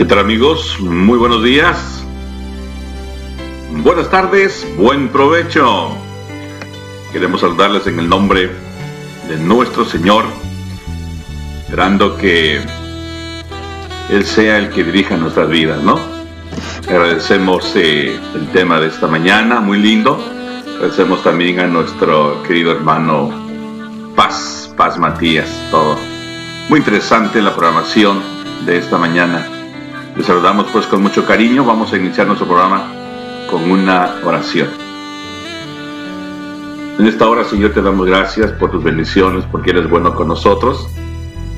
¿Qué tal amigos? Muy buenos días. Buenas tardes, buen provecho. Queremos saludarles en el nombre de nuestro Señor, esperando que Él sea el que dirija nuestras vidas, ¿no? Agradecemos eh, el tema de esta mañana, muy lindo. Agradecemos también a nuestro querido hermano Paz, Paz Matías, todo. Muy interesante la programación de esta mañana. Les saludamos pues con mucho cariño. Vamos a iniciar nuestro programa con una oración. En esta hora, Señor, te damos gracias por tus bendiciones, porque eres bueno con nosotros.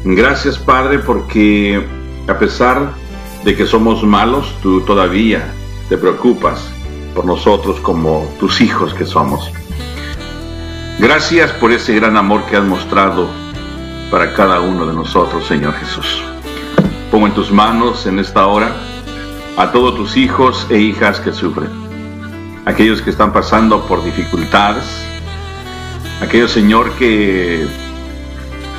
Gracias, Padre, porque a pesar de que somos malos, tú todavía te preocupas por nosotros como tus hijos que somos. Gracias por ese gran amor que has mostrado para cada uno de nosotros, Señor Jesús. Pongo en tus manos en esta hora a todos tus hijos e hijas que sufren, aquellos que están pasando por dificultades, aquellos, Señor, que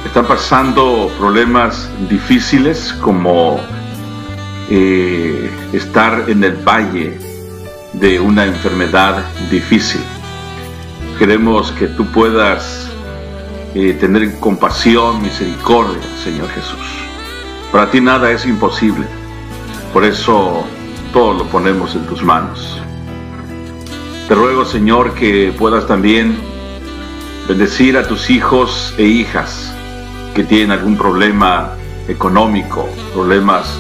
están pasando problemas difíciles como eh, estar en el valle de una enfermedad difícil. Queremos que tú puedas eh, tener compasión, misericordia, Señor Jesús. Para ti nada es imposible. Por eso todo lo ponemos en tus manos. Te ruego, Señor, que puedas también bendecir a tus hijos e hijas que tienen algún problema económico, problemas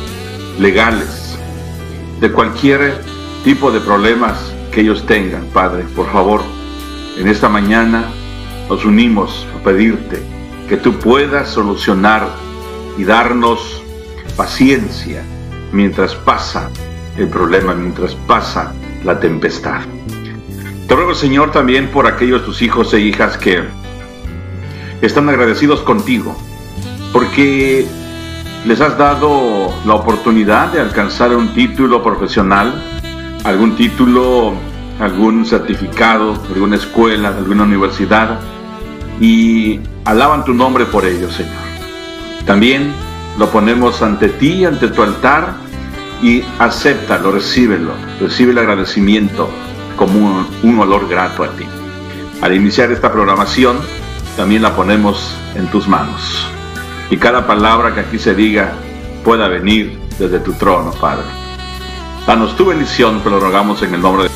legales, de cualquier tipo de problemas que ellos tengan, Padre. Por favor, en esta mañana nos unimos a pedirte que tú puedas solucionar y darnos paciencia mientras pasa el problema, mientras pasa la tempestad. Te ruego, Señor, también por aquellos tus hijos e hijas que están agradecidos contigo, porque les has dado la oportunidad de alcanzar un título profesional, algún título, algún certificado, alguna escuela, alguna universidad, y alaban tu nombre por ello, Señor. También lo ponemos ante ti, ante tu altar, y acéptalo, recíbelo, recibe el agradecimiento como un, un olor grato a ti. Al iniciar esta programación, también la ponemos en tus manos y cada palabra que aquí se diga pueda venir desde tu trono, Padre. Danos tu bendición, te lo rogamos en el nombre de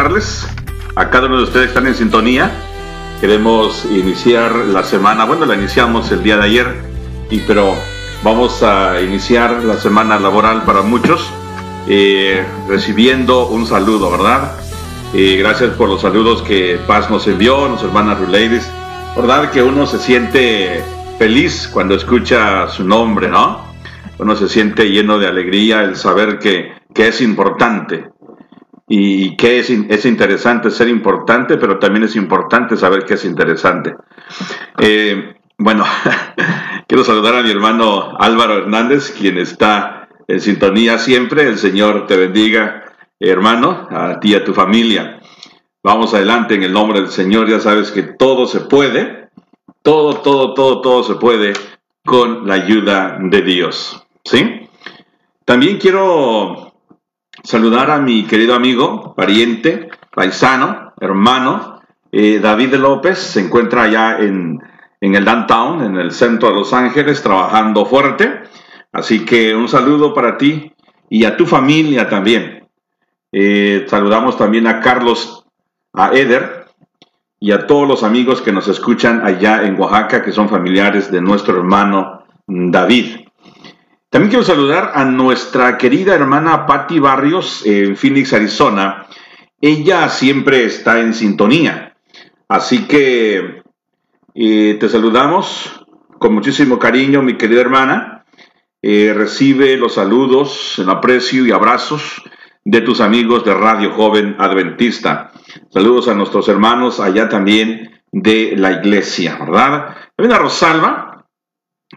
saludarles a cada uno de ustedes están en sintonía. Queremos iniciar la semana, bueno, la iniciamos el día de ayer, y, pero vamos a iniciar la semana laboral para muchos eh, recibiendo un saludo, ¿verdad? Eh, gracias por los saludos que Paz nos envió, nuestra hermana Ladies. ¿Verdad que uno se siente feliz cuando escucha su nombre, ¿no? Uno se siente lleno de alegría el saber que, que es importante y que es, es, interesante ser importante, pero también es importante saber que es interesante. Eh, bueno, quiero saludar a mi hermano Álvaro Hernández, quien está en sintonía siempre. El Señor te bendiga, hermano, a ti y a tu familia. Vamos adelante en el nombre del Señor. Ya sabes que todo se puede. Todo, todo, todo, todo se puede con la ayuda de Dios. ¿Sí? También quiero saludar a mi querido amigo, pariente, paisano, hermano, eh, David López. Se encuentra allá en, el downtown, en el centro de Los Ángeles, trabajando fuerte. Así que un saludo para ti y a tu familia también. Eh, saludamos también a Carlos, a Eder y a todos los amigos que nos escuchan allá en Oaxaca, que son familiares de nuestro hermano David. También quiero saludar a nuestra querida hermana Patti Barrios en Phoenix, Arizona. Ella siempre está en sintonía. Así que eh, te saludamos con muchísimo cariño, mi querida hermana. Eh, recibe los saludos, el aprecio y abrazos de tus amigos de Radio Joven Adventista. Saludos a nuestros hermanos allá también de la iglesia, ¿verdad? También a Rosalba.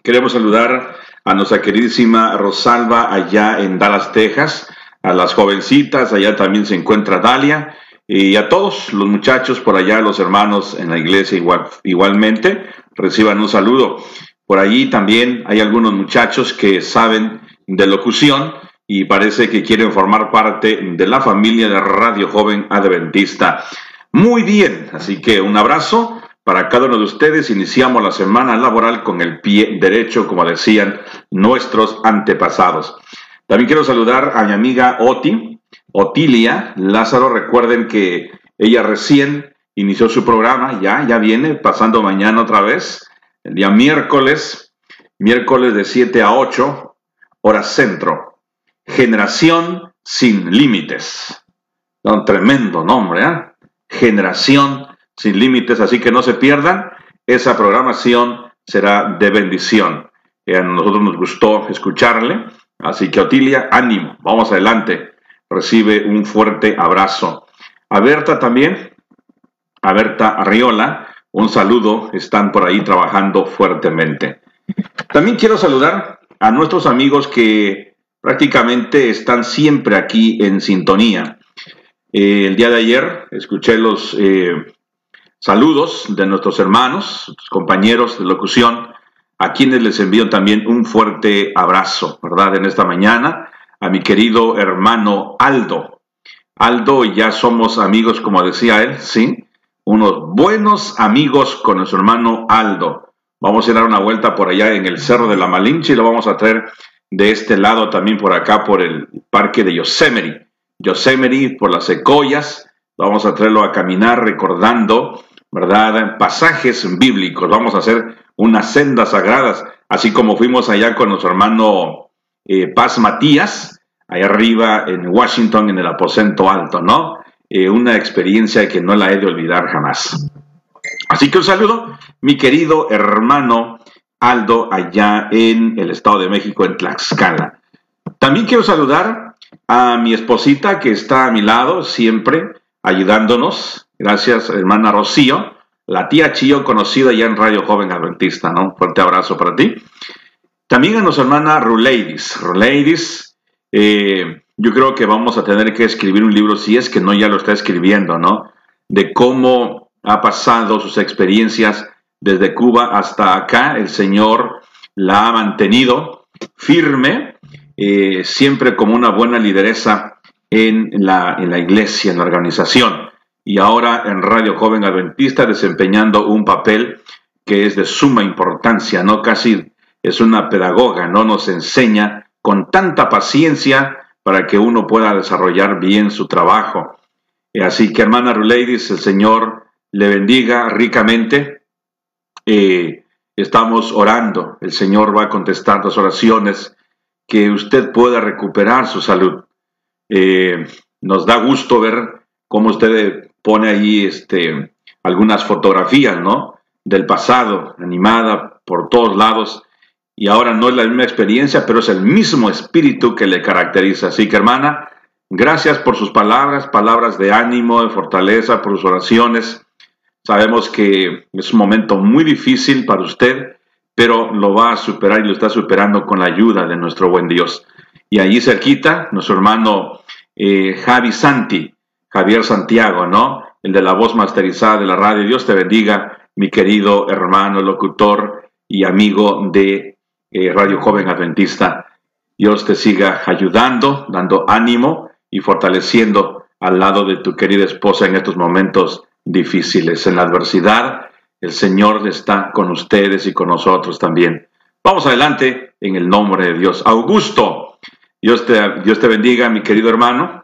Queremos saludar a nuestra queridísima Rosalba allá en Dallas, Texas, a las jovencitas, allá también se encuentra Dalia, y a todos los muchachos por allá, los hermanos en la iglesia igual, igualmente, reciban un saludo. Por allí también hay algunos muchachos que saben de locución y parece que quieren formar parte de la familia de Radio Joven Adventista. Muy bien, así que un abrazo para cada uno de ustedes. Iniciamos la semana laboral con el pie derecho, como decían nuestros antepasados. También quiero saludar a mi amiga Oti, Otilia Lázaro. Recuerden que ella recién inició su programa, ya, ya viene, pasando mañana otra vez el día miércoles, miércoles de 7 a 8, hora centro. Generación sin límites. Un tremendo nombre, ¿eh? Generación sin límites, así que no se pierdan. Esa programación será de bendición. a nosotros nos gustó escucharle, así que Otilia, ánimo, vamos adelante. Recibe un fuerte abrazo. A Berta también, a Berta Arriola, un saludo, están por ahí trabajando fuertemente. También quiero saludar a nuestros amigos que prácticamente están siempre aquí en sintonía. Eh, el día de ayer escuché los eh, saludos de nuestros hermanos, compañeros de locución, a quienes les envío también un fuerte abrazo, ¿verdad? En esta mañana, a mi querido hermano Aldo. Aldo, ya somos amigos, como decía él, ¿sí? unos buenos amigos con nuestro hermano Aldo. Vamos a dar una vuelta por allá en el Cerro de la Malinche y lo vamos a traer de este lado también por acá por el parque de Yosemite. Yosemite, por las secoyas. Vamos a traerlo a caminar recordando, ¿verdad? Pasajes bíblicos. Vamos a hacer unas sendas sagradas, así como fuimos allá con nuestro hermano eh, Paz Matías, allá arriba en Washington, en el aposento alto, ¿no? Eh, una experiencia que no la he de olvidar jamás. Así que un saludo, mi querido hermano Aldo, allá en el Estado de México, en Tlaxcala. También quiero saludar a mi esposita que está a mi lado, siempre ayudándonos. Gracias, hermana Rocío, la tía Chío, conocida ya en Radio Joven Adventista, ¿no? Fuerte abrazo para ti. También a nuestra hermana Ruleidis. Ruleidis, eh, yo creo que vamos a tener que escribir un libro, si es que no ya lo está escribiendo, ¿no? De cómo ha pasado sus experiencias desde Cuba hasta acá. El Señor la ha mantenido firme, eh, siempre como una buena lideresa en la, en la iglesia, en la organización. Y ahora en Radio Joven Adventista desempeñando un papel que es de suma importancia, ¿no? Casi es una pedagoga, ¿no? Nos enseña con tanta paciencia para que uno pueda desarrollar bien su trabajo. Así que, hermana Ruleidis, el Señor le bendiga ricamente. Eh, estamos orando, el Señor va a contestar las oraciones, que usted pueda recuperar su salud. Eh, nos da gusto ver cómo usted pone ahí este, algunas fotografías, ¿no? Del pasado, animada por todos lados y ahora no es la misma experiencia, pero es el mismo espíritu que le caracteriza. Así que hermana, gracias por sus palabras, palabras de ánimo, de fortaleza, por sus oraciones. Sabemos que es un momento muy difícil para usted, pero lo va a superar y lo está superando con la ayuda de nuestro buen Dios. Y allí cerquita, nuestro hermano eh, Javi Santi, Javier Santiago, ¿no? el de la voz masterizada de la radio. Dios te bendiga, mi querido hermano, locutor y amigo de eh, Radio Joven Adventista. Dios te siga ayudando, dando ánimo y fortaleciendo al lado de tu querida esposa en estos momentos difíciles. En la adversidad, el Señor está con ustedes y con nosotros también. Vamos adelante en el nombre de Dios. Augusto, Dios te, Dios te bendiga, mi querido hermano.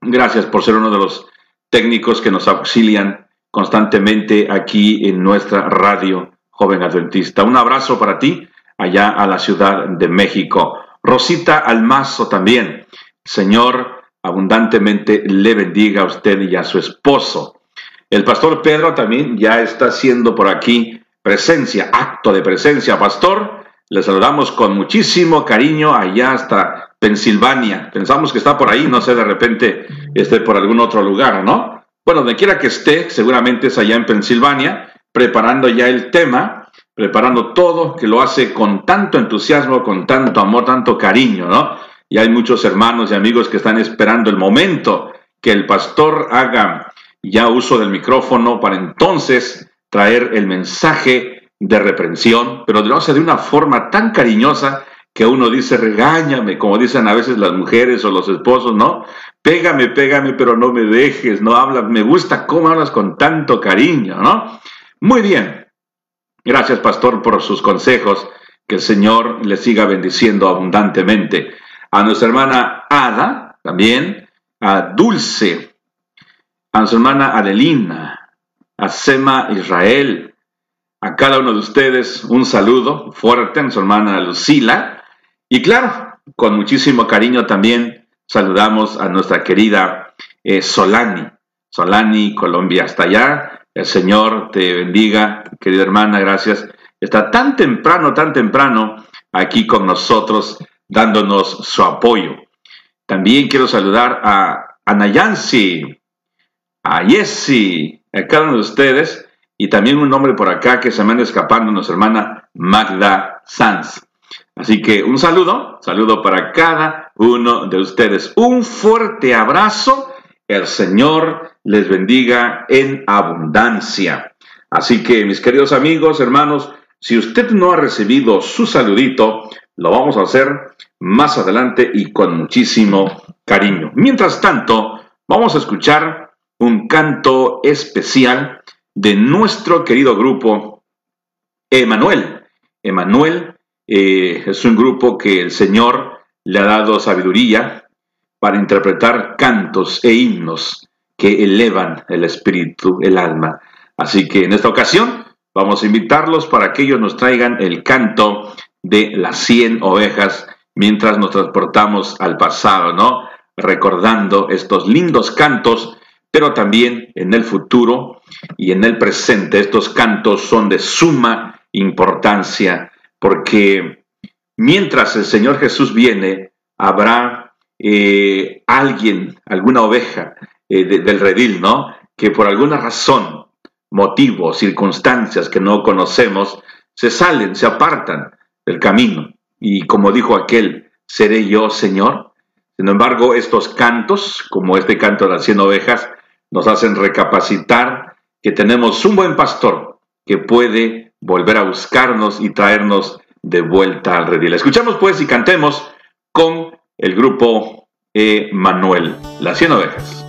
Gracias por ser uno de los técnicos que nos auxilian constantemente aquí en nuestra radio joven adventista. Un abrazo para ti allá a la Ciudad de México. Rosita Almazo también. Señor abundantemente le bendiga a usted y a su esposo. El pastor Pedro también ya está haciendo por aquí presencia, acto de presencia. Pastor, le saludamos con muchísimo cariño allá hasta Pensilvania. Pensamos que está por ahí, no sé, de repente esté por algún otro lugar, ¿no? Bueno, donde quiera que esté, seguramente es allá en Pensilvania, preparando ya el tema, preparando todo, que lo hace con tanto entusiasmo, con tanto amor, tanto cariño, ¿no? Y hay muchos hermanos y amigos que están esperando el momento que el pastor haga ya uso del micrófono para entonces traer el mensaje de reprensión, pero lo hace de una forma tan cariñosa que uno dice, regáñame, como dicen a veces las mujeres o los esposos, ¿no? Pégame, pégame, pero no me dejes, no hablas, me gusta cómo hablas con tanto cariño, ¿no? Muy bien. Gracias, pastor, por sus consejos. Que el Señor le siga bendiciendo abundantemente. A nuestra hermana Ada, también, a Dulce, a su hermana Adelina, a Sema Israel, a cada uno de ustedes un saludo fuerte, a su hermana Lucila, y claro, con muchísimo cariño también saludamos a nuestra querida eh, Solani, Solani, Colombia, hasta allá. El Señor te bendiga, querida hermana, gracias. Está tan temprano, tan temprano aquí con nosotros, dándonos su apoyo. También quiero saludar a Anayansi, a Jesse, a cada uno de ustedes, y también un nombre por acá que se me escapando, nuestra hermana Magda Sanz. Así que un saludo, saludo para cada uno de ustedes. Un fuerte abrazo. El Señor les bendiga en abundancia. Así que mis queridos amigos, hermanos, si usted no ha recibido su saludito, lo vamos a hacer más adelante y con muchísimo cariño. Mientras tanto, vamos a escuchar un canto especial de nuestro querido grupo Emanuel. Emanuel eh, es un grupo que el Señor le ha dado sabiduría para interpretar cantos e himnos que elevan el espíritu, el alma. Así que en esta ocasión vamos a invitarlos para que ellos nos traigan el canto de las 100 ovejas mientras nos transportamos al pasado, ¿no? Recordando estos lindos cantos pero también en el futuro y en el presente. Estos cantos son de suma importancia porque mientras el Señor Jesús viene, habrá eh, alguien, alguna oveja eh, del redil, ¿no? Que por alguna razón, motivo, circunstancias que no conocemos, se salen, se apartan del camino. Y como dijo aquel, ¿seré yo, Señor? Sin embargo, estos cantos, como este canto de las cien ovejas, nos hacen recapacitar que tenemos un buen pastor que puede volver a buscarnos y traernos de vuelta al redil. Escuchamos pues y cantemos con el grupo E. Manuel, las 100 ovejas.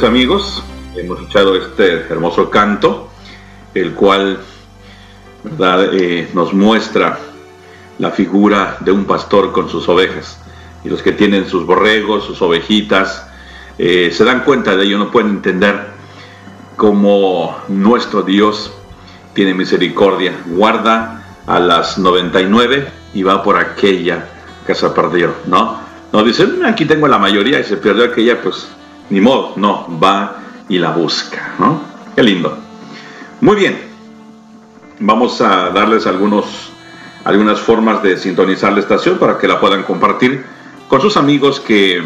Amigos, hemos escuchado este hermoso canto, el cual eh, nos muestra la figura de un pastor con sus ovejas. Y los que tienen sus borregos, sus ovejitas, eh, se dan cuenta de ello, no pueden entender cómo nuestro Dios tiene misericordia, guarda a las 99 y va por aquella que se perdió, ¿no? No dicen, mm, aquí tengo la mayoría y se perdió aquella, pues ni modo, no, va y la busca, ¿no? Qué lindo. Muy bien, vamos a darles algunos, algunas formas de sintonizar la estación para que la puedan compartir con sus amigos que,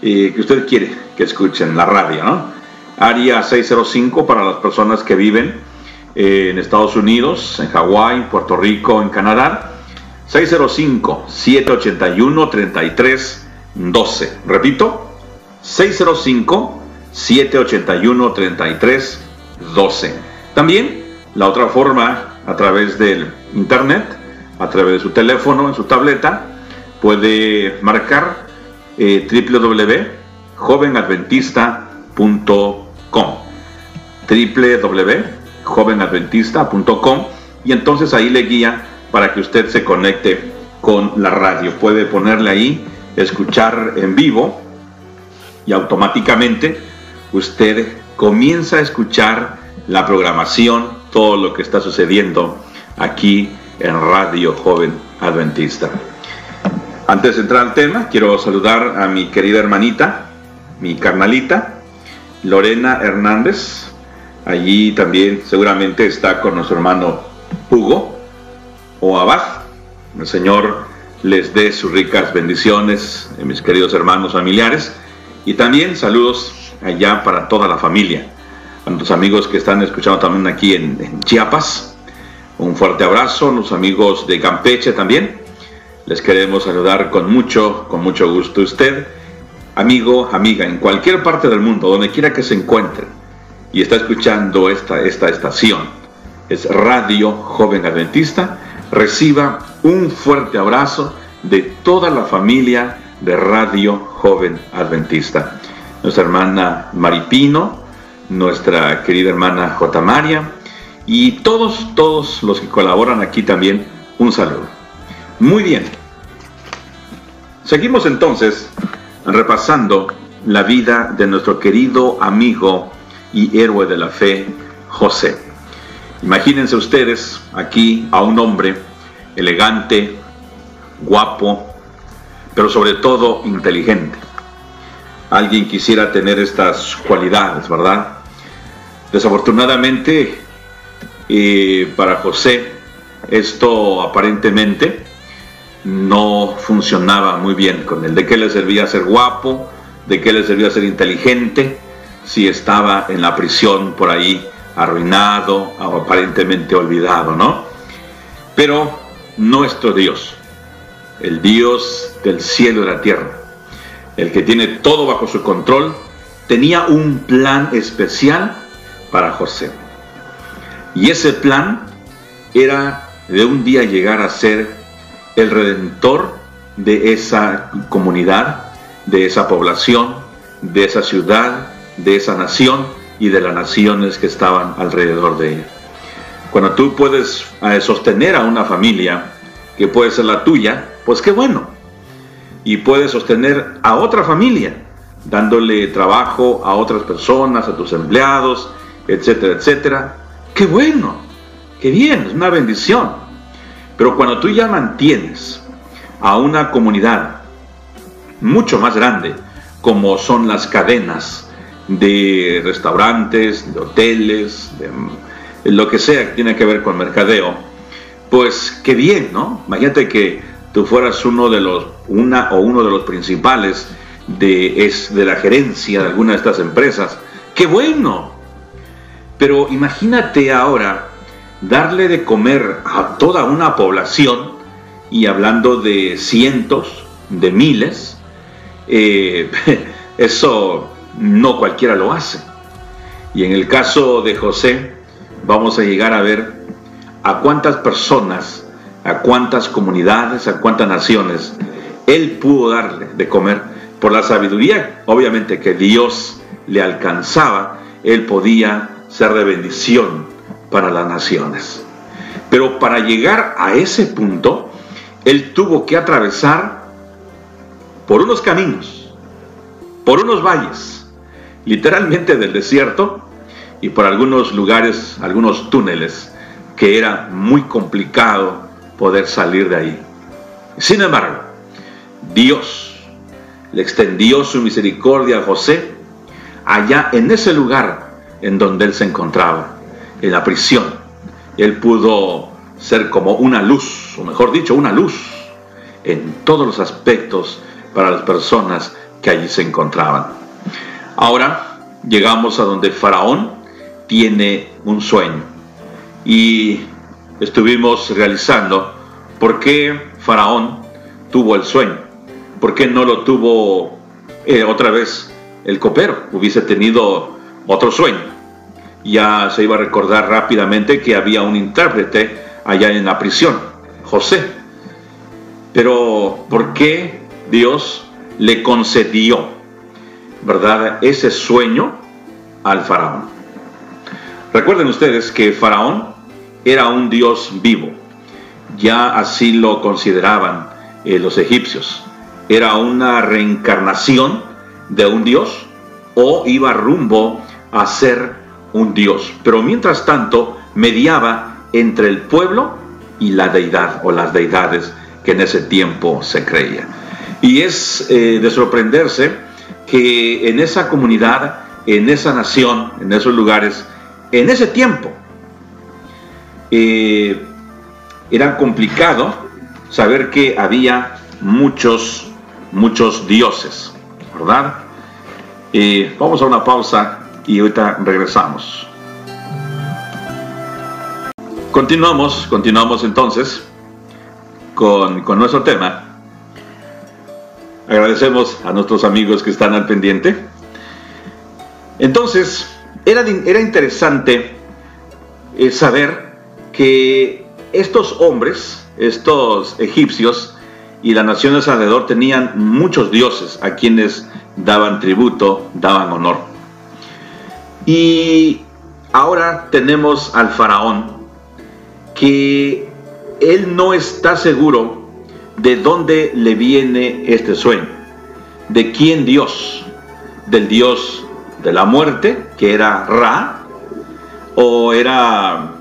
eh, que usted quiere que escuchen la radio, ¿no? Área 605 para las personas que viven eh, en Estados Unidos, en Hawái, Puerto Rico, en Canadá. 605-781-3312. Repito, 605-781-3312. También la otra forma, a través del internet, a través de su teléfono, en su tableta, puede marcar eh, www.jovenadventista.com www.jovenadventista.com y entonces ahí le guía para que usted se conecte con la radio. Puede ponerle ahí, escuchar en vivo y automáticamente usted comienza a escuchar la programación, todo lo que está sucediendo aquí en Radio Joven Adventista. Antes de entrar al tema, quiero saludar a mi querida hermanita mi carnalita, Lorena Hernández. Allí también seguramente está con nuestro hermano Hugo o Abad. El Señor les dé sus ricas bendiciones, mis queridos hermanos familiares. Y también saludos allá para toda la familia. A nuestros amigos que están escuchando también aquí en, Chiapas. Un fuerte abrazo. A los amigos de Campeche también. Les queremos saludar con mucho, con mucho gusto. Usted, amigo, amiga, en cualquier parte del mundo, donde quiera que se encuentre y está escuchando esta, esta estación, es Radio Joven Adventista, reciba un fuerte abrazo de toda la familia de Radio Joven Adventista. Nuestra hermana Maripino, nuestra querida hermana J. María y todos, todos los que colaboran aquí también, un saludo. Muy bien. Seguimos entonces repasando la vida de nuestro querido amigo y héroe de la fe, José. Imagínense ustedes aquí a un hombre elegante, guapo, pero sobre todo inteligente. Alguien quisiera tener estas cualidades, ¿verdad? Desafortunadamente, para José, esto aparentemente no funcionaba muy bien con él. ¿De qué le servía ser guapo? ¿De qué le servía ser inteligente? Si estaba en la prisión por ahí arruinado aparentemente olvidado, ¿no? Pero nuestro Dios, el Dios del cielo y la tierra, el que tiene todo bajo su control, tenía un plan especial para José. Y ese plan era de un día llegar a ser el redentor de esa comunidad, de esa población, de esa ciudad, de esa nación y de las naciones que estaban alrededor de ella. Cuando tú puedes eh, sostener a una familia, que puede ser la tuya, pues qué bueno. Y puedes sostener a otra familia, dándole trabajo a otras personas, a tus empleados, etcétera, etcétera. Qué bueno, qué bien, es una bendición. Pero cuando tú ya mantienes a una comunidad mucho más grande, como son las cadenas de restaurantes, de hoteles, de lo que sea que tiene que ver con mercadeo, pues qué bien, ¿no? Imagínate que tú fueras uno de los, una o uno de los principales de, es, de la gerencia de alguna de estas empresas. ¡Qué bueno! Pero imagínate ahora darle de comer a toda una población, y hablando de cientos, de miles, eh, eso no cualquiera lo hace. Y en el caso de José, vamos a llegar a ver a cuántas personas, a cuántas comunidades, a cuántas naciones él pudo darle de comer por la sabiduría, obviamente que Dios le alcanzaba, él podía ser de bendición para las naciones. Pero para llegar a ese punto, él tuvo que atravesar por unos caminos, por unos valles, literalmente del desierto, y por algunos lugares, algunos túneles, que era muy complicado poder salir de ahí. Sin embargo, Dios le extendió su misericordia a José allá en ese lugar en donde él se encontraba en la prisión. Él pudo ser como una luz, o mejor dicho, una luz en todos los aspectos para las personas que allí se encontraban. Ahora llegamos a donde Faraón tiene un sueño y estuvimos realizando por qué Faraón tuvo el sueño, por qué no lo tuvo eh, otra vez el copero, hubiese tenido otro sueño ya se iba a recordar rápidamente que había un intérprete allá en la prisión, José. Pero ¿por qué Dios le concedió, verdad, ese sueño al faraón? Recuerden ustedes que faraón era un dios vivo, ya así lo consideraban eh, los egipcios. Era una reencarnación de un dios o iba rumbo a ser un Dios, pero mientras tanto mediaba entre el pueblo y la deidad o las deidades que en ese tiempo se creía. Y es eh, de sorprenderse que en esa comunidad, en esa nación, en esos lugares, en ese tiempo, eh, era complicado saber que había muchos, muchos dioses, ¿verdad? Eh, vamos a una pausa y ahorita regresamos. Continuamos, continuamos entonces con, con nuestro tema. Agradecemos a nuestros amigos que están al pendiente. Entonces, era, era interesante eh, saber que estos hombres, estos egipcios y las naciones alrededor tenían muchos dioses a quienes daban tributo, daban honor. Y ahora tenemos al faraón que él no está seguro de dónde le viene este sueño, de quién Dios, del Dios de la muerte, que era Ra, o era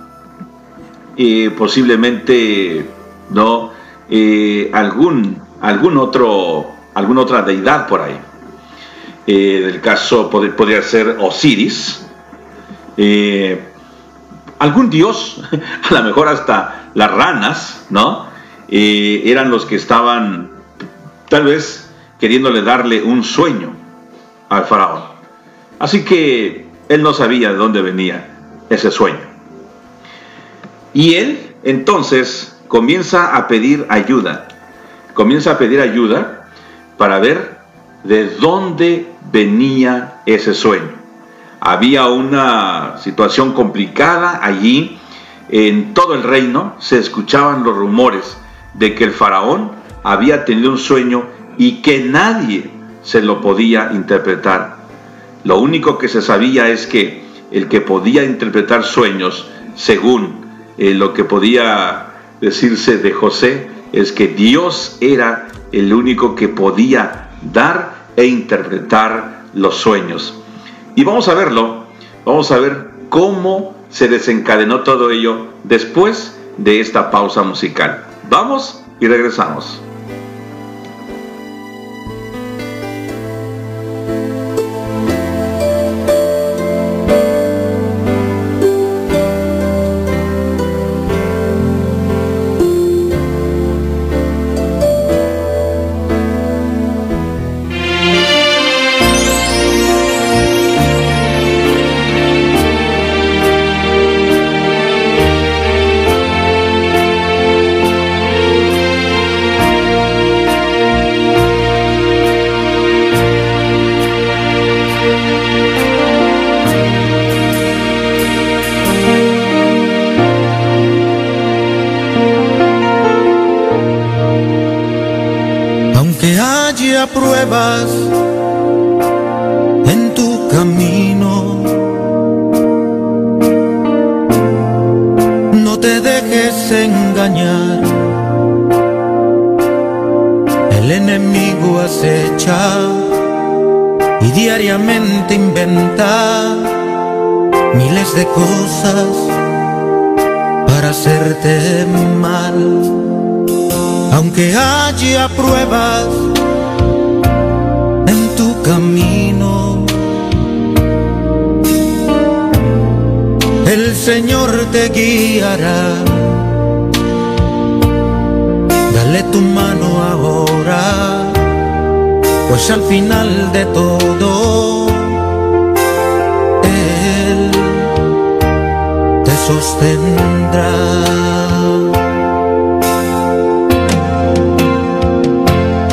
eh, posiblemente no eh, algún algún otro alguna otra deidad por ahí. Eh, el caso podría ser Osiris, algún dios, a lo mejor hasta las ranas, ¿no? Eh, eran los que estaban tal vez queriéndole darle un sueño al faraón. Así que él no sabía de dónde venía ese sueño. Y él entonces comienza a pedir ayuda, comienza a pedir ayuda para ver de dónde venía ese sueño había una situación complicada allí. En todo el reino se escuchaban los rumores de que el faraón había tenido un sueño y que nadie se lo podía interpretar. Lo único que se sabía es que el que podía interpretar sueños, según eh, lo que podía decirse de José, es que Dios era el único que podía dar e interpretar los sueños. Y vamos a verlo, vamos a ver cómo se desencadenó todo ello después de esta pausa musical. Vamos y regresamos. te guiará. Dale tu mano ahora, pues al final de todo, Él te sostendrá.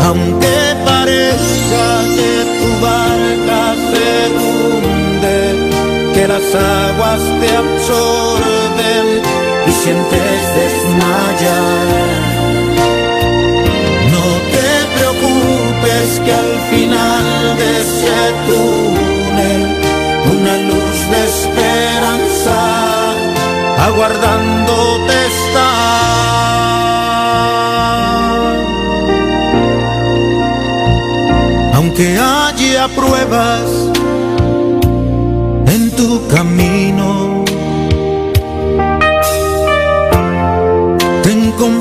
aunque parece que tu barca sedunde, que las aguas te absorben sientes desmayar. No te preocupes que al final de ese túnel una luz de esperanza aguardándote está. Aunque haya pruebas en tu camino,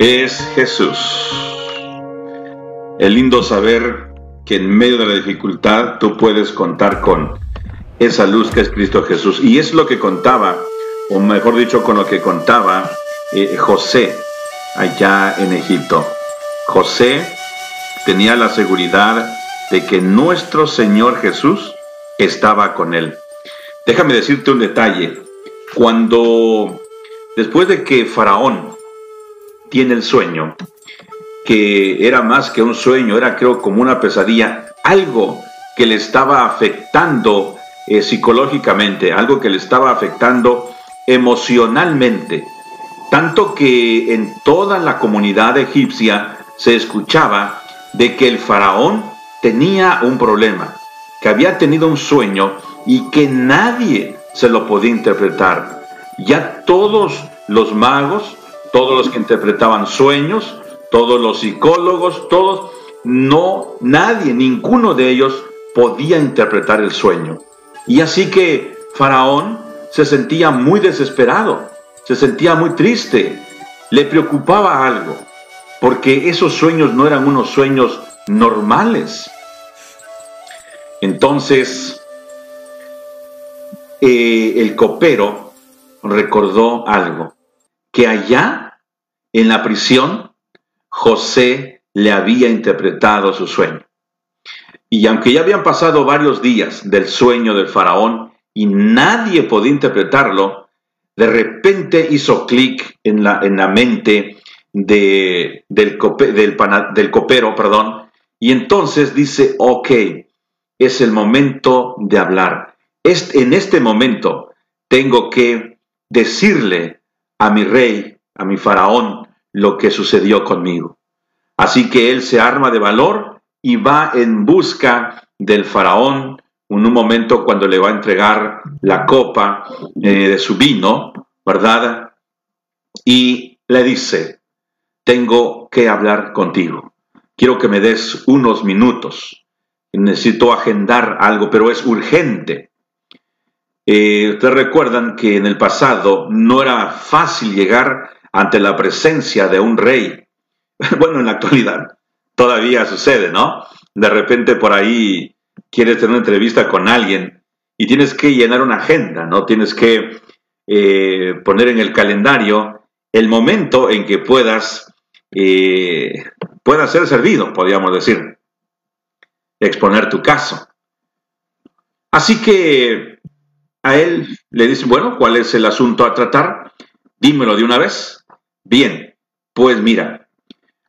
es Jesús. Es lindo saber que en medio de la dificultad tú puedes contar con esa luz que es Cristo Jesús. Y es lo que contaba, o mejor dicho, con lo que contaba eh, José allá en Egipto. José tenía la seguridad de que nuestro Señor Jesús estaba con él. Déjame decirte un detalle. Cuando después de que Faraón tiene el sueño, que era más que un sueño, era creo como una pesadilla, algo que le estaba afectando eh, psicológicamente, algo que le estaba afectando emocionalmente, tanto que en toda la comunidad egipcia se escuchaba de que el faraón tenía un problema, que había tenido un sueño y que nadie se lo podía interpretar. Ya todos los magos, todos los que interpretaban sueños, todos los psicólogos, todos, no, nadie, ninguno de ellos podía interpretar el sueño. Y así que Faraón se sentía muy desesperado, se sentía muy triste, le preocupaba algo, porque esos sueños no eran unos sueños normales. Entonces, eh, el copero recordó algo, que allá en la prisión José le había interpretado su sueño. Y aunque ya habían pasado varios días del sueño del faraón y nadie podía interpretarlo, de repente hizo clic en la, en la mente de, del, cope- del pana- del copero, perdón, y entonces dice, ok, es el momento de hablar. Es, en este momento tengo que decirle a mi rey, a mi faraón, lo que sucedió conmigo. Así que él se arma de valor y va en busca del faraón en un momento cuando le va a entregar la copa eh, de su vino, ¿verdad? Y le dice, tengo que hablar contigo. Quiero que me des unos minutos. Necesito agendar algo, pero es urgente. Eh, Ustedes recuerdan que en el pasado no era fácil llegar ante la presencia de un rey. Bueno, en la actualidad todavía sucede, ¿no? De repente por ahí quieres tener una entrevista con alguien y tienes que llenar una agenda, ¿no? Tienes que eh, poner en el calendario el momento en que puedas, eh, puedas ser servido, podríamos decir, exponer tu caso. Así que a él le dice, bueno, ¿cuál es el asunto a tratar? Dímelo de una vez. Bien, pues mira,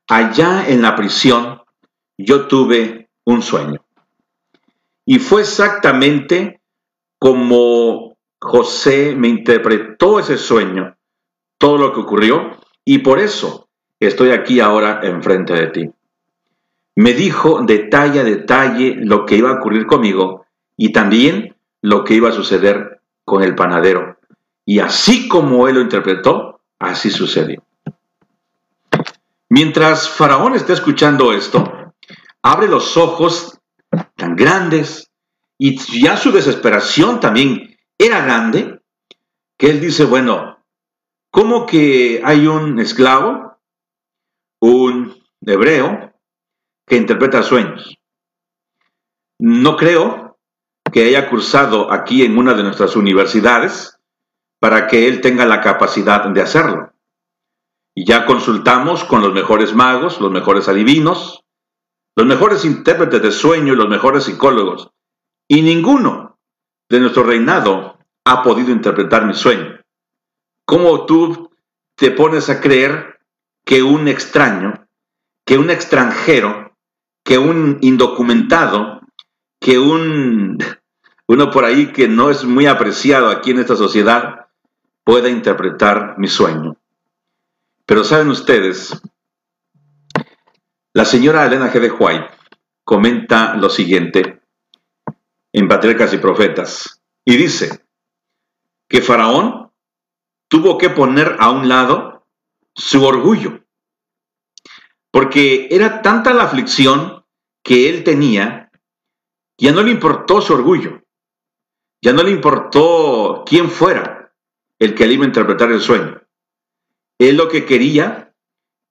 allá en la prisión yo tuve un sueño. Y fue exactamente como José me interpretó ese sueño, todo lo que ocurrió, y por eso estoy aquí ahora enfrente de ti. Me dijo detalle a detalle lo que iba a ocurrir conmigo y también lo que iba a suceder con el panadero. Y así como él lo interpretó, así sucedió. Mientras Faraón está escuchando esto, abre los ojos tan grandes y ya su desesperación también era grande, que él dice, bueno, ¿cómo que hay un esclavo, un hebreo, que interpreta sueños? No creo que haya cursado aquí en una de nuestras universidades para que él tenga la capacidad de hacerlo. Y ya consultamos con los mejores magos, los mejores adivinos, los mejores intérpretes de sueño y los mejores psicólogos. Y ninguno de nuestro reinado ha podido interpretar mi sueño. ¿Cómo tú te pones a creer que un extraño, que un extranjero, que un indocumentado, que un uno por ahí que no es muy apreciado aquí en esta sociedad pueda interpretar mi sueño? Pero saben ustedes, la señora Elena G. de White comenta lo siguiente en Patriarcas y Profetas y dice que Faraón tuvo que poner a un lado su orgullo, porque era tanta la aflicción que él tenía, ya no le importó su orgullo, ya no le importó quién fuera el que le iba a interpretar el sueño. Él lo que quería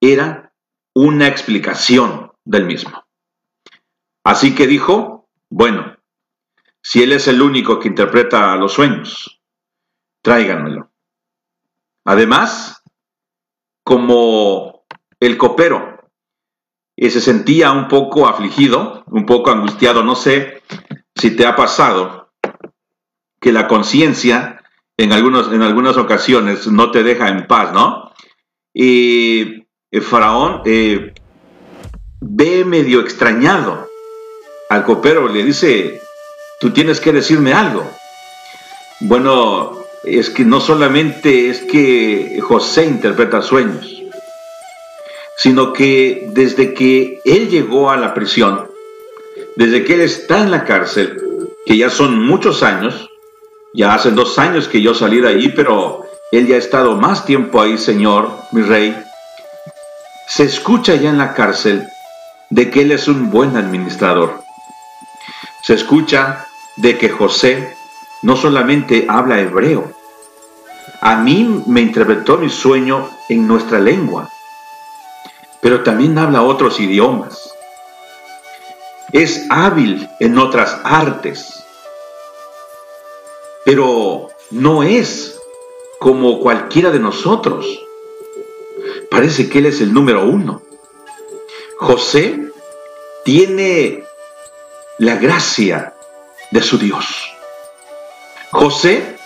era una explicación del mismo. Así que dijo, bueno, si él es el único que interpreta los sueños, tráiganmelo. Además, como el copero eh, se sentía un poco afligido, un poco angustiado, no sé si te ha pasado que la conciencia en, algunos, en algunas ocasiones no te deja en paz, ¿no? Y el faraón eh, ve medio extrañado al copero, le dice, tú tienes que decirme algo. Bueno, es que no solamente es que José interpreta sueños, sino que desde que él llegó a la prisión, desde que él está en la cárcel, que ya son muchos años, ya hace dos años que yo salí de ahí, pero él ya ha estado más tiempo ahí, Señor, mi rey. Se escucha ya en la cárcel de que Él es un buen administrador. Se escucha de que José no solamente habla hebreo, a mí me interpretó mi sueño en nuestra lengua, pero también habla otros idiomas. Es hábil en otras artes, pero no es como cualquiera de nosotros. Parece que Él es el número uno. José tiene la gracia de su Dios. José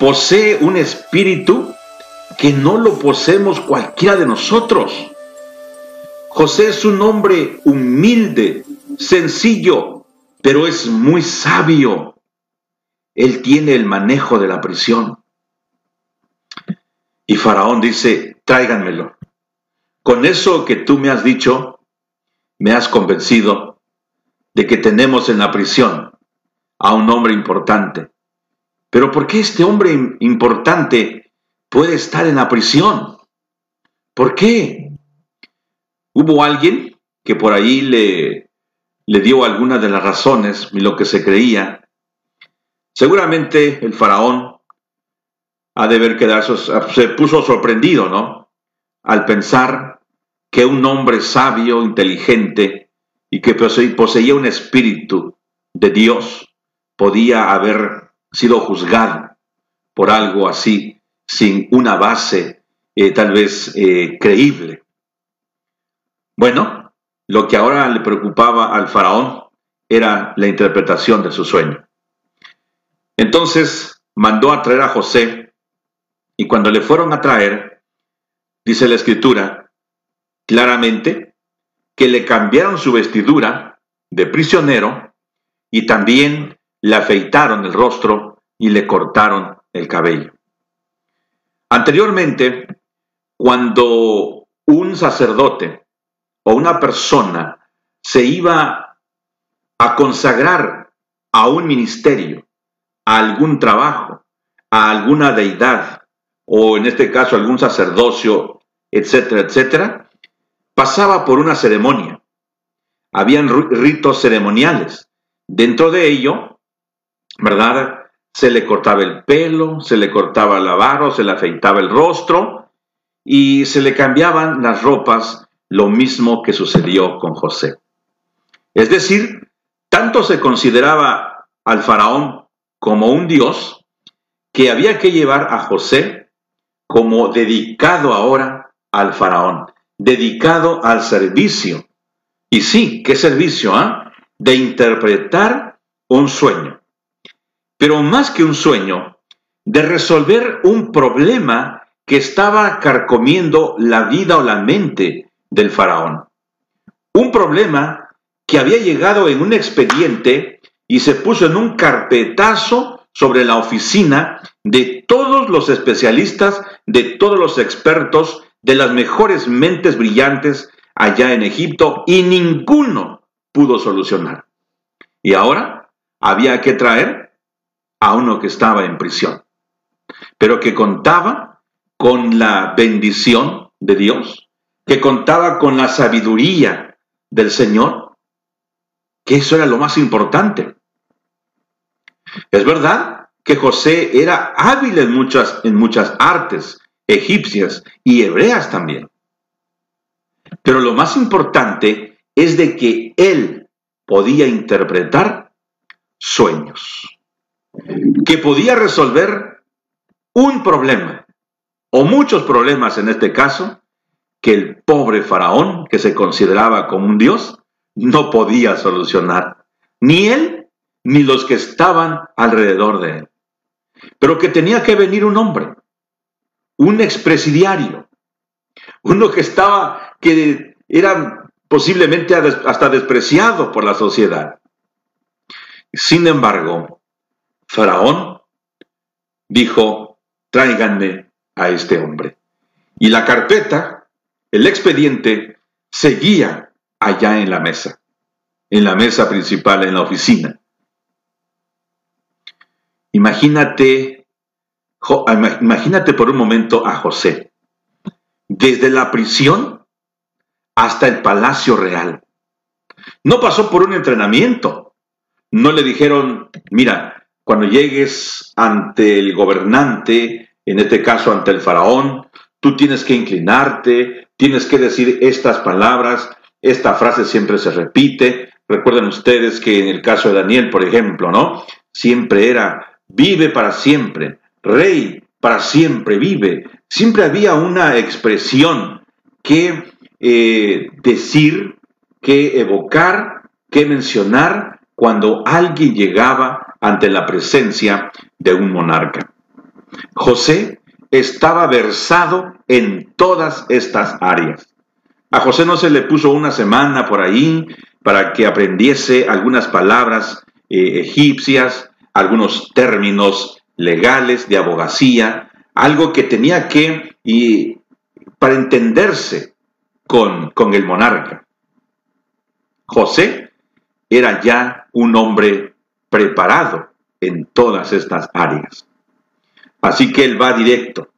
posee un espíritu que no lo poseemos cualquiera de nosotros. José es un hombre humilde, sencillo, pero es muy sabio. Él tiene el manejo de la prisión. Y Faraón dice, tráiganmelo. Con eso que tú me has dicho, me has convencido de que tenemos en la prisión a un hombre importante. Pero ¿por qué este hombre importante puede estar en la prisión? ¿Por qué? Hubo alguien que por ahí le, dio algunas de las razones lo que se creía. Seguramente el faraón ha de ver quedado, se puso sorprendido, ¿no? Al pensar que un hombre sabio, inteligente y que poseía un espíritu de Dios podía haber sido juzgado por algo así, sin una base eh, tal vez eh, creíble. Bueno, lo que ahora le preocupaba al faraón era la interpretación de su sueño. Entonces mandó a traer a José y cuando le fueron a traer, dice la escritura claramente que le cambiaron su vestidura de prisionero y también le afeitaron el rostro y le cortaron el cabello. Anteriormente, cuando un sacerdote o una persona se iba a consagrar a un ministerio, a algún trabajo, a alguna deidad, o en este caso algún sacerdocio, etcétera, etcétera, pasaba por una ceremonia. Habían ritos ceremoniales. Dentro de ello, ¿verdad? Se le cortaba el pelo, se le cortaba la barba, se le afeitaba el rostro y se le cambiaban las ropas, lo mismo que sucedió con José. Es decir, tanto se consideraba al faraón como un dios que había que llevar a José como dedicado ahora al faraón dedicado al servicio. Y sí, ¿qué servicio? Ah? De interpretar un sueño. Pero más que un sueño, de resolver un problema que estaba carcomiendo la vida o la mente del faraón. Un problema que había llegado en un expediente y se puso en un carpetazo sobre la oficina de todos los especialistas, de todos los expertos de las mejores mentes brillantes allá en Egipto y ninguno pudo solucionar. Y ahora había que traer a uno que estaba en prisión, pero que contaba con la bendición de Dios, que contaba con la sabiduría del Señor, que eso era lo más importante. Es verdad que José era hábil en muchas, en muchas artes, egipcias y hebreas también. Pero lo más importante es de que él podía interpretar sueños, que podía resolver un problema, o muchos problemas en este caso, que el pobre faraón, que se consideraba como un dios, no podía solucionar, ni él ni los que estaban alrededor de él. Pero que tenía que venir un hombre un expresidiario, uno que estaba, que era posiblemente hasta despreciado por la sociedad. Sin embargo, Faraón dijo, tráiganme a este hombre. Y la carpeta, el expediente, seguía allá en la mesa, en la mesa principal, en la oficina. Imagínate Imagínate por un momento a José, desde la prisión hasta el palacio real. No pasó por un entrenamiento. No le dijeron, mira, cuando llegues ante el gobernante, en este caso ante el faraón, tú tienes que inclinarte, tienes que decir estas palabras, esta frase siempre se repite. Recuerden ustedes que en el caso de Daniel, por ejemplo, ¿no? Siempre era, vive para siempre, rey para siempre vive. Siempre había una expresión que eh, decir, que evocar, que mencionar cuando alguien llegaba ante la presencia de un monarca. José estaba versado en todas estas áreas. A José no se le puso una semana por ahí para que aprendiese algunas palabras eh, egipcias, algunos términos legales, de abogacía, algo que tenía que, y para entenderse con, con el monarca. José era ya un hombre preparado en todas estas áreas. Así que él va directo.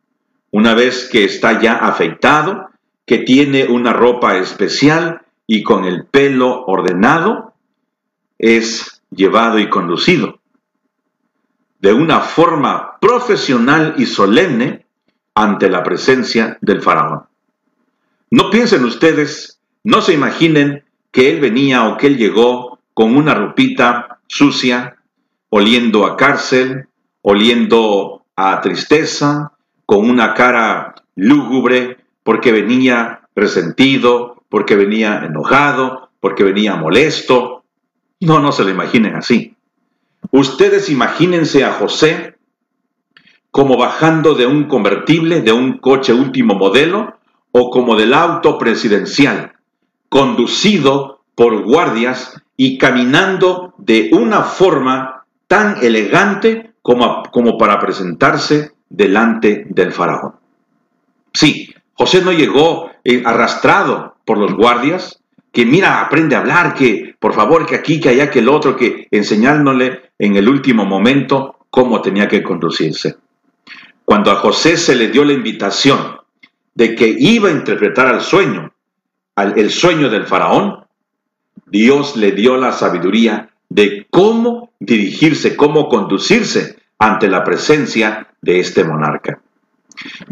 Una vez que está ya afeitado, que tiene una ropa especial y con el pelo ordenado, es llevado y conducido de una forma profesional y solemne ante la presencia del faraón. No piensen ustedes, no se imaginen que él venía o que él llegó con una ropita sucia, oliendo a cárcel, oliendo a tristeza, con una cara lúgubre, porque venía resentido, porque venía enojado, porque venía molesto. No, no se lo imaginen así. Ustedes imagínense a José como bajando de un convertible, de un coche último modelo, o como del auto presidencial, conducido por guardias y caminando de una forma tan elegante como, como para presentarse delante del faraón. Sí, José no llegó eh, arrastrado por los guardias, que mira, aprende a hablar, que por favor, que aquí, que allá, que el otro, que enseñándole en el último momento cómo tenía que conducirse. Cuando a José se le dio la invitación de que iba a interpretar el sueño, el sueño del faraón, Dios le dio la sabiduría de cómo dirigirse, cómo conducirse ante la presencia de este monarca.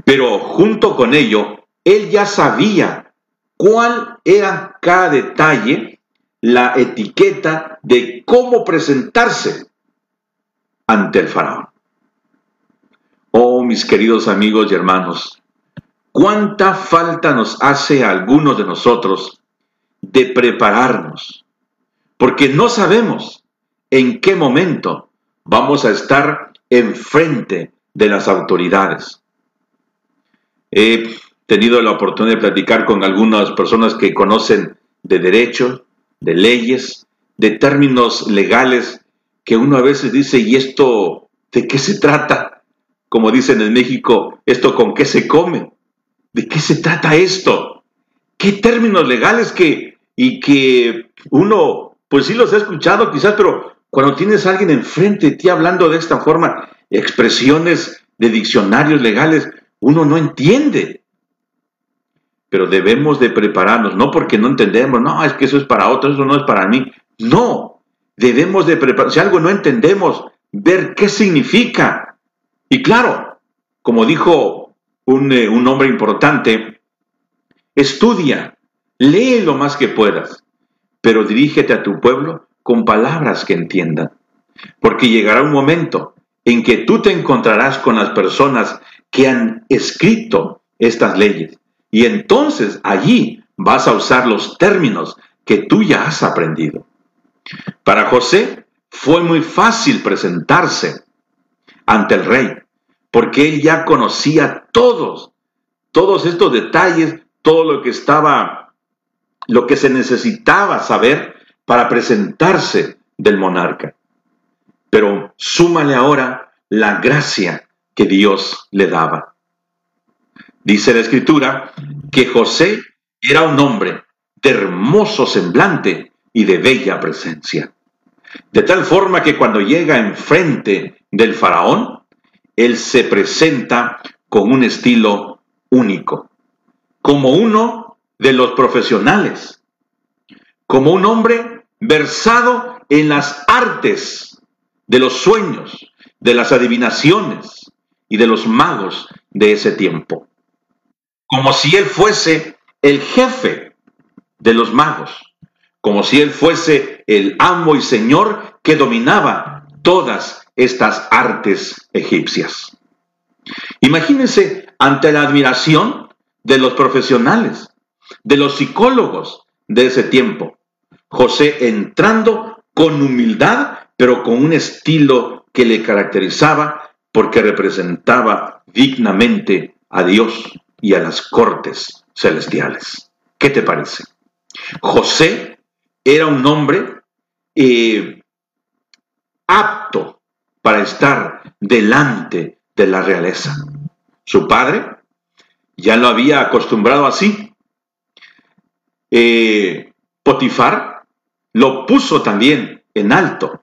Pero junto con ello, él ya sabía cuál era cada detalle, la etiqueta de cómo presentarse ante el faraón. Oh, mis queridos amigos y hermanos, cuánta falta nos hace a algunos de nosotros de prepararnos, porque no sabemos en qué momento vamos a estar enfrente de las autoridades. He tenido la oportunidad de platicar con algunas personas que conocen de derecho, de leyes, de términos legales, que uno a veces dice, ¿y esto de qué se trata? Como dicen en México, ¿esto con qué se come? ¿De qué se trata esto? ¿Qué términos legales que, y que uno, pues sí los ha escuchado quizás, pero cuando tienes a alguien enfrente de ti hablando de esta forma, expresiones de diccionarios legales, uno no entiende. Pero debemos de prepararnos, no porque no entendemos, no, es que eso es para otros, eso no es para mí. No, debemos de preparar, si algo no entendemos, ver qué significa. Y claro, como dijo un, eh, un hombre importante, estudia, lee lo más que puedas, pero dirígete a tu pueblo con palabras que entiendan. Porque llegará un momento en que tú te encontrarás con las personas que han escrito estas leyes. Y entonces allí vas a usar los términos que tú ya has aprendido. Para José fue muy fácil presentarse ante el rey, porque él ya conocía todos, todos estos detalles, todo lo que estaba, lo que se necesitaba saber para presentarse del monarca. Pero súmale ahora la gracia que Dios le daba. Dice la escritura que José era un hombre de hermoso semblante y de bella presencia. De tal forma que cuando llega enfrente del faraón, él se presenta con un estilo único, como uno de los profesionales, como un hombre versado en las artes de los sueños, de las adivinaciones, y de los magos de ese tiempo. Como si él fuese el jefe de los magos, como si él fuese el amo y señor que dominaba todas estas artes egipcias. Imagínense ante la admiración de los profesionales, de los psicólogos de ese tiempo, José entrando con humildad, pero con un estilo que le caracterizaba porque representaba dignamente a Dios y a las cortes celestiales. ¿Qué te parece? José era un hombre eh, apto para estar delante de la realeza. Su padre ya lo había acostumbrado así. Eh, Potifar lo puso también en alto.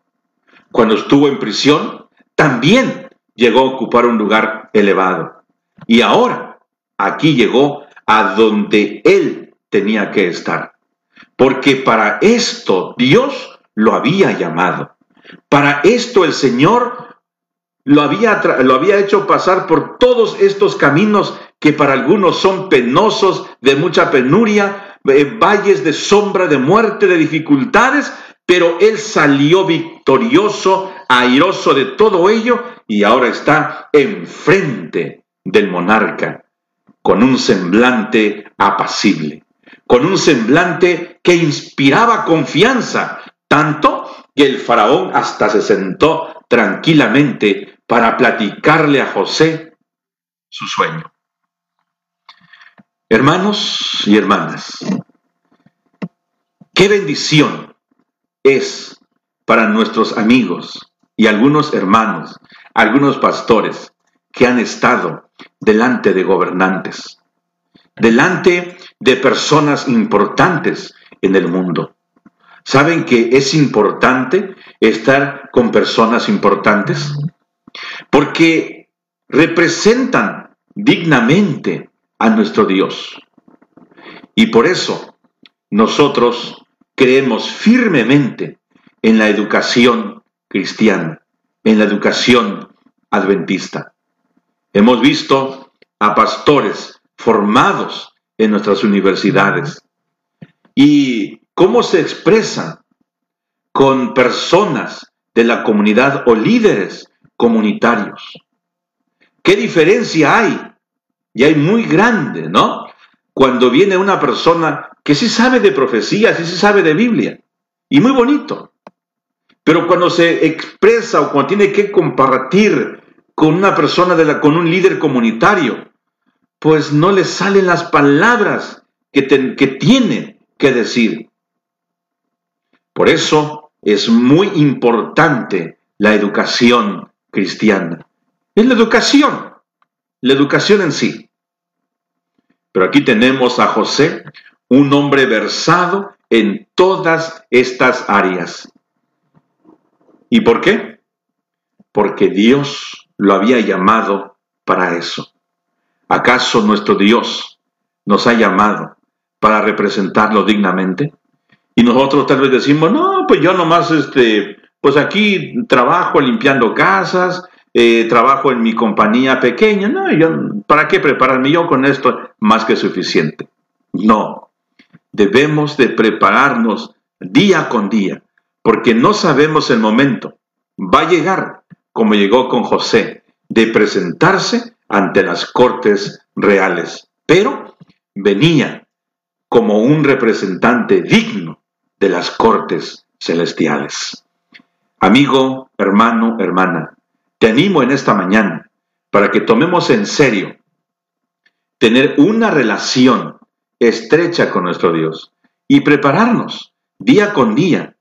Cuando estuvo en prisión, también llegó a ocupar un lugar elevado. Y ahora, aquí llegó a donde él tenía que estar. Porque para esto Dios lo había llamado. Para esto el Señor lo había, lo había hecho pasar por todos estos caminos que para algunos son penosos, de mucha penuria, eh, valles de sombra, de muerte, de dificultades, pero él salió victorioso airoso de todo ello y ahora está enfrente del monarca con un semblante apacible, con un semblante que inspiraba confianza, tanto que el faraón hasta se sentó tranquilamente para platicarle a José su sueño. Hermanos y hermanas, qué bendición es para nuestros amigos y algunos hermanos, algunos pastores que han estado delante de gobernantes, delante de personas importantes en el mundo. ¿Saben que es importante estar con personas importantes? Porque representan dignamente a nuestro Dios. Y por eso nosotros creemos firmemente en la educación cristiana, en la educación adventista. Hemos visto a pastores formados en nuestras universidades y cómo se expresan con personas de la comunidad o líderes comunitarios. ¿Qué diferencia hay? Y hay muy grande, ¿no? Cuando viene una persona que sí sabe de profecías, sí sabe de Biblia, y muy bonito. Pero cuando se expresa o cuando tiene que compartir con una persona, de la, con un líder comunitario, pues no le salen las palabras que, que tiene que decir. Por eso es muy importante la educación cristiana. Es la educación, la educación en sí. Pero aquí tenemos a José, un hombre versado en todas estas áreas. ¿Y por qué? Porque Dios lo había llamado para eso. ¿Acaso nuestro Dios nos ha llamado para representarlo dignamente? Y nosotros tal vez decimos, no, pues yo nomás, este, pues aquí trabajo limpiando casas, eh, trabajo en mi compañía pequeña, no, yo, ¿para qué prepararme yo con esto? Más que suficiente. No, debemos de prepararnos día con día, porque no sabemos el momento. Va a llegar, como llegó con José, de presentarse ante las cortes reales, pero venía como un representante digno de las cortes celestiales. Amigo, hermano, hermana, te animo en esta mañana para que tomemos en serio tener una relación estrecha con nuestro Dios y prepararnos día con día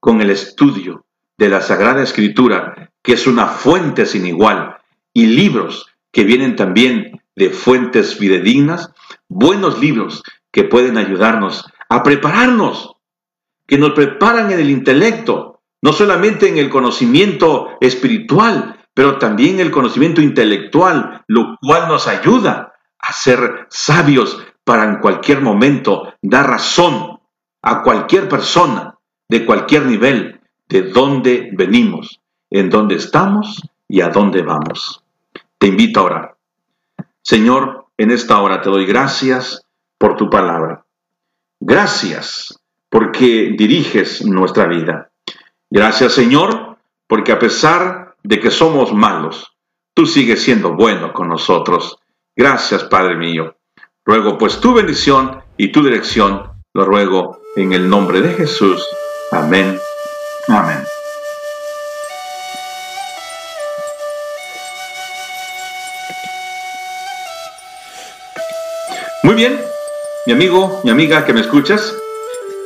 con el estudio de la Sagrada Escritura, que es una fuente sin igual, y libros que vienen también de fuentes fidedignas, buenos libros que pueden ayudarnos a prepararnos que nos preparan en el intelecto, no solamente en el conocimiento espiritual, pero también el conocimiento intelectual, lo cual nos ayuda a ser sabios para en cualquier momento dar razón a cualquier persona de cualquier nivel de dónde venimos, en dónde estamos y a dónde vamos. Te invito a orar. Señor, en esta hora te doy gracias por tu palabra. Gracias porque diriges nuestra vida. Gracias Señor, porque a pesar de que somos malos, tú sigues siendo bueno con nosotros. Gracias Padre mío. Ruego pues tu bendición y tu dirección, lo ruego en el nombre de Jesús. Amén. Amén. Muy bien, mi amigo, mi amiga que me escuchas,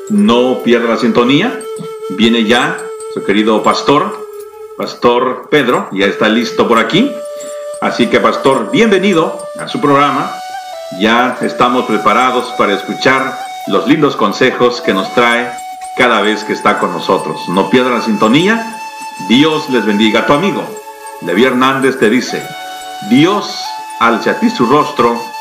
no pierda la sintonía. Viene ya su querido pastor, Pastor Pedro, ya está listo por aquí. Así que, Pastor, bienvenido a su programa. Ya estamos preparados para escuchar los lindos consejos que nos trae cada vez que está con nosotros. No pierda la sintonía. Dios les bendiga. Tu amigo, Levi Hernández, te dice, Dios alce a ti su rostro